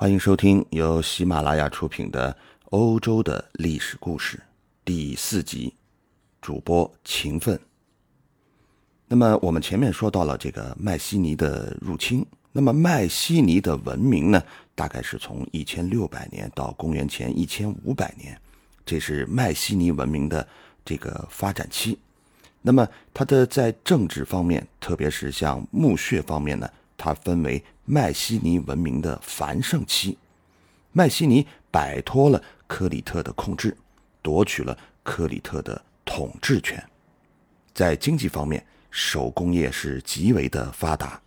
欢迎收听由喜马拉雅出品的《欧洲的历史故事》第四集，主播勤奋。那么我们前面说到了这个麦西尼的入侵，那么麦西尼的文明呢，大概是从一千六百年到公元前一千五百年，这是麦西尼文明的这个发展期。那么它的在政治方面，特别是像墓穴方面呢？它分为迈锡尼文明的繁盛期，迈锡尼摆脱了克里特的控制，夺取了克里特的统治权。在经济方面，手工业是极为的发达。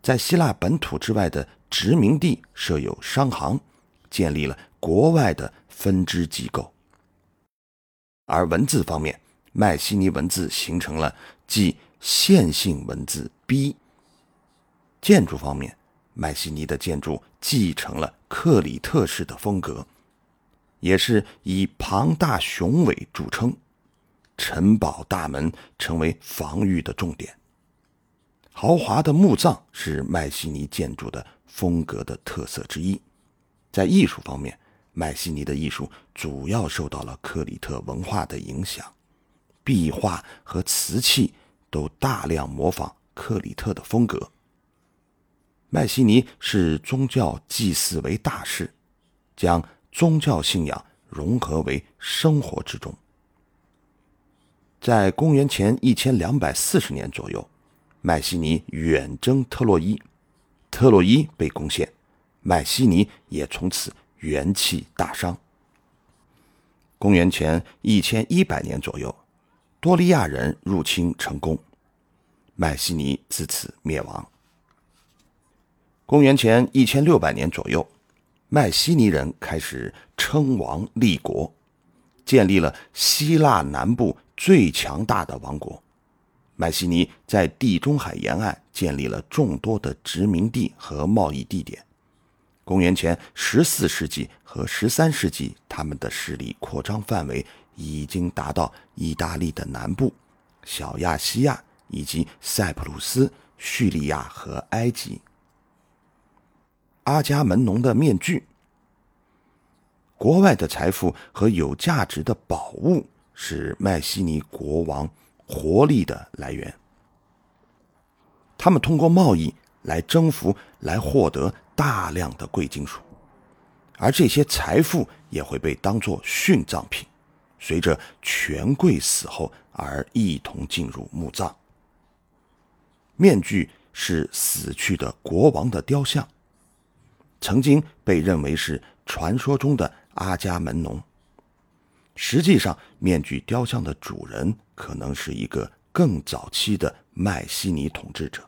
在希腊本土之外的殖民地设有商行，建立了国外的分支机构。而文字方面，迈锡尼文字形成了即线性文字 B。建筑方面，迈锡尼的建筑继承了克里特式的风格，也是以庞大雄伟著称。城堡大门成为防御的重点。豪华的墓葬是迈锡尼建筑的风格的特色之一。在艺术方面，迈锡尼的艺术主要受到了克里特文化的影响，壁画和瓷器都大量模仿克里特的风格。麦西尼视宗教祭祀为大事，将宗教信仰融合为生活之中。在公元前一千两百四十年左右，麦西尼远征特洛伊，特洛伊被攻陷，麦西尼也从此元气大伤。公元前一千一百年左右，多利亚人入侵成功，麦西尼自此灭亡。公元前一千六百年左右，麦西尼人开始称王立国，建立了希腊南部最强大的王国。麦西尼在地中海沿岸建立了众多的殖民地和贸易地点。公元前十四世纪和十三世纪，他们的势力扩张范围已经达到意大利的南部、小亚细亚以及塞浦路斯、叙利亚和埃及。阿伽门农的面具，国外的财富和有价值的宝物是迈锡尼国王活力的来源。他们通过贸易来征服，来获得大量的贵金属，而这些财富也会被当作殉葬品，随着权贵死后而一同进入墓葬。面具是死去的国王的雕像。曾经被认为是传说中的阿伽门农，实际上，面具雕像的主人可能是一个更早期的麦西尼统治者。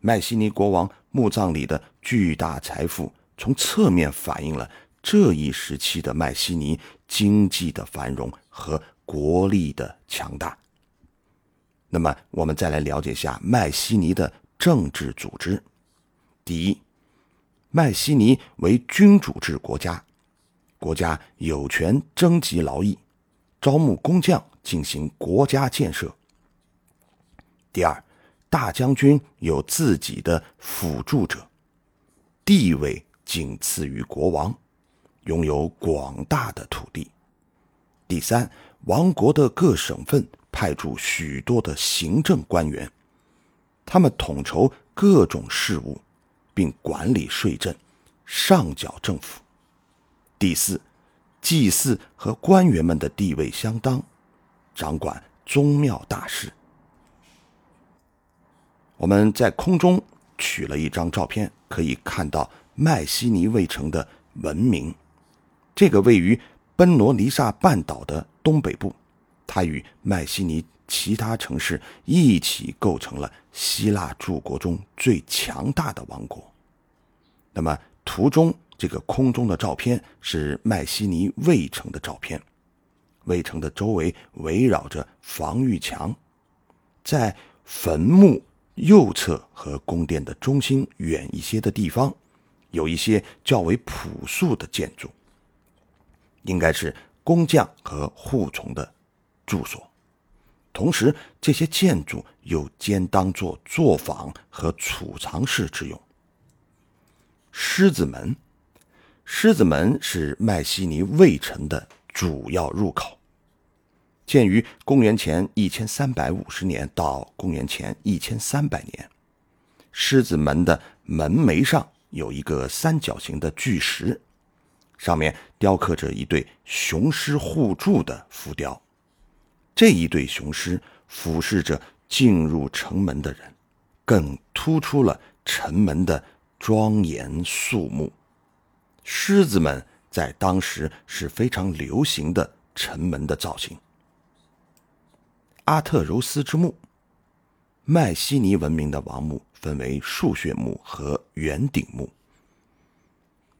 麦西尼国王墓葬里的巨大财富，从侧面反映了这一时期的麦西尼经济的繁荣和国力的强大。那么，我们再来了解一下麦西尼的政治组织。第一。迈锡尼为君主制国家，国家有权征集劳役，招募工匠进行国家建设。第二，大将军有自己的辅助者，地位仅次于国王，拥有广大的土地。第三，王国的各省份派驻许多的行政官员，他们统筹各种事务。并管理税政，上缴政府。第四，祭祀和官员们的地位相当，掌管宗庙大事。我们在空中取了一张照片，可以看到迈锡尼卫城的文明。这个位于奔罗尼撒半岛的东北部，它与迈锡尼其他城市一起构成了希腊诸国中最强大的王国。那么，图中这个空中的照片是迈锡尼卫城的照片。卫城的周围围绕着防御墙，在坟墓右侧和宫殿的中心远一些的地方，有一些较为朴素的建筑，应该是工匠和护从的住所。同时，这些建筑又兼当作作坊和储藏室之用。狮子门。狮子门是迈锡尼卫城的主要入口，建于公元前一千三百五十年到公元前一千三百年。狮子门的门楣上有一个三角形的巨石，上面雕刻着一对雄狮互助的浮雕。这一对雄狮俯视着进入城门的人，更突出了城门的庄严肃穆。狮子们在当时是非常流行的城门的造型。阿特柔斯之墓，迈锡尼文明的王墓分为树穴墓和圆顶墓。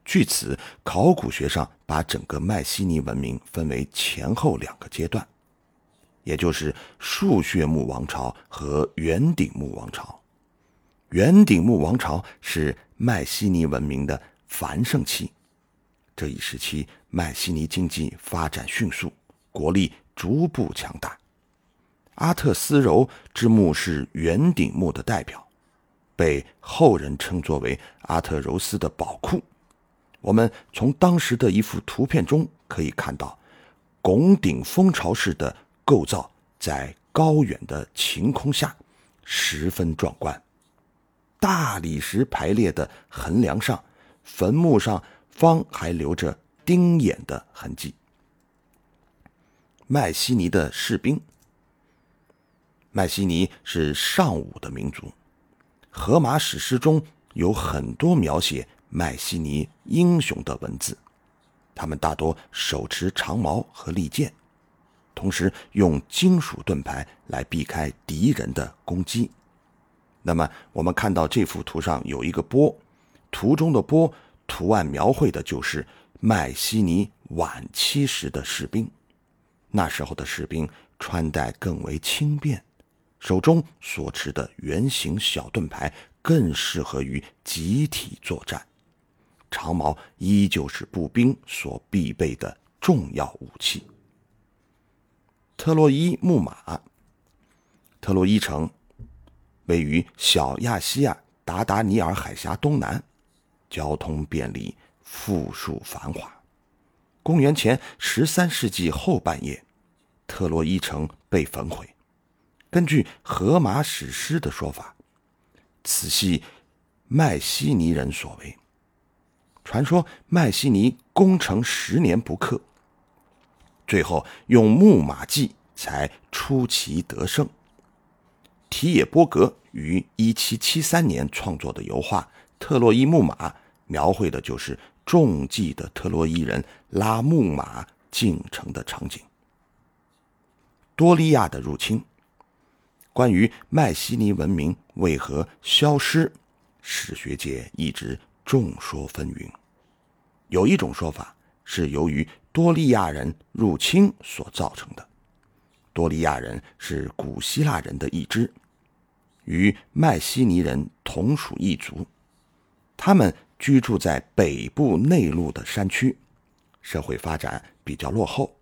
据此，考古学上把整个迈锡尼文明分为前后两个阶段，也就是树穴墓王朝和圆顶墓王朝。圆顶墓王朝是迈锡尼文明的繁盛期。这一时期，迈锡尼经济发展迅速，国力逐步强大。阿特斯柔之墓是圆顶墓的代表，被后人称作为阿特柔斯的宝库。我们从当时的一幅图片中可以看到，拱顶蜂巢式的构造在高远的晴空下十分壮观。大理石排列的横梁上，坟墓上。方还留着钉眼的痕迹。麦西尼的士兵。麦西尼是尚武的民族，荷马史诗中有很多描写麦西尼英雄的文字。他们大多手持长矛和利剑，同时用金属盾牌来避开敌人的攻击。那么，我们看到这幅图上有一个波，图中的波。图案描绘的就是迈锡尼晚期时的士兵，那时候的士兵穿戴更为轻便，手中所持的圆形小盾牌更适合于集体作战，长矛依旧是步兵所必备的重要武器。特洛伊木马，特洛伊城位于小亚细亚达达尼尔海峡东南。交通便利，富庶繁华。公元前十三世纪后半叶，特洛伊城被焚毁。根据荷马史诗的说法，此系迈锡尼人所为。传说迈锡尼攻城十年不克，最后用木马计才出奇得胜。提野波格于一七七三年创作的油画。特洛伊木马描绘的就是中计的特洛伊人拉木马进城的场景。多利亚的入侵，关于迈锡尼文明为何消失，史学界一直众说纷纭。有一种说法是由于多利亚人入侵所造成的。多利亚人是古希腊人的一支，与迈锡尼人同属一族。他们居住在北部内陆的山区，社会发展比较落后，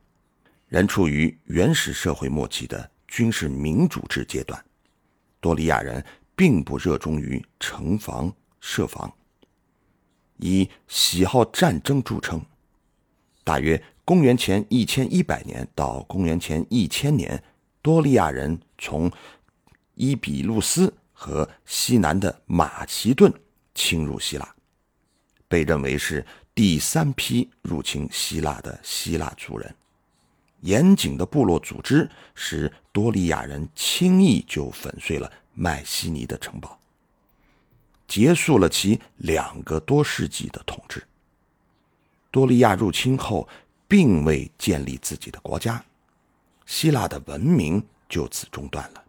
仍处于原始社会末期的军事民主制阶段。多利亚人并不热衷于城防设防，以喜好战争著称。大约公元前一千一百年到公元前一千年，多利亚人从伊比路斯和西南的马其顿。侵入希腊，被认为是第三批入侵希腊的希腊族人。严谨的部落组织使多利亚人轻易就粉碎了迈锡尼的城堡，结束了其两个多世纪的统治。多利亚入侵后，并未建立自己的国家，希腊的文明就此中断了，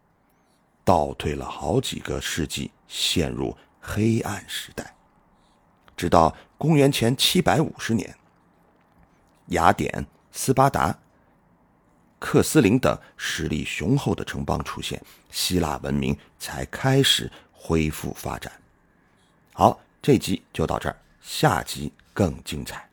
倒退了好几个世纪，陷入。黑暗时代，直到公元前七百五十年，雅典、斯巴达、克斯林等实力雄厚的城邦出现，希腊文明才开始恢复发展。好，这集就到这儿，下集更精彩。